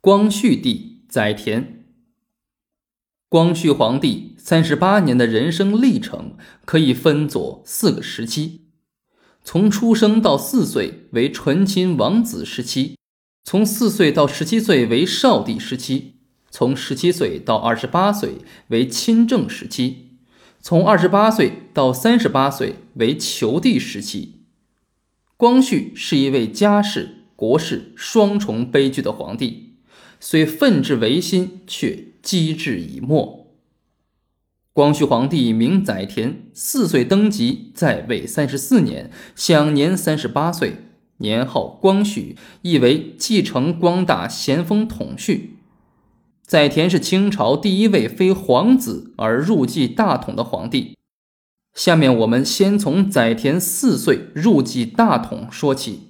光绪帝载湉。光绪皇帝三十八年的人生历程可以分作四个时期：从出生到四岁为纯亲王子时期；从四岁到十七岁为少帝时期；从十七岁到二十八岁为亲政时期；从二十八岁到三十八岁为求帝时期。光绪是一位家世、国事双重悲剧的皇帝。虽奋志维新，却机智已没。光绪皇帝名载湉，四岁登基，在位三十四年，享年三十八岁，年号光绪，意为继承光大咸丰统绪。载湉是清朝第一位非皇子而入继大统的皇帝。下面我们先从载湉四岁入继大统说起。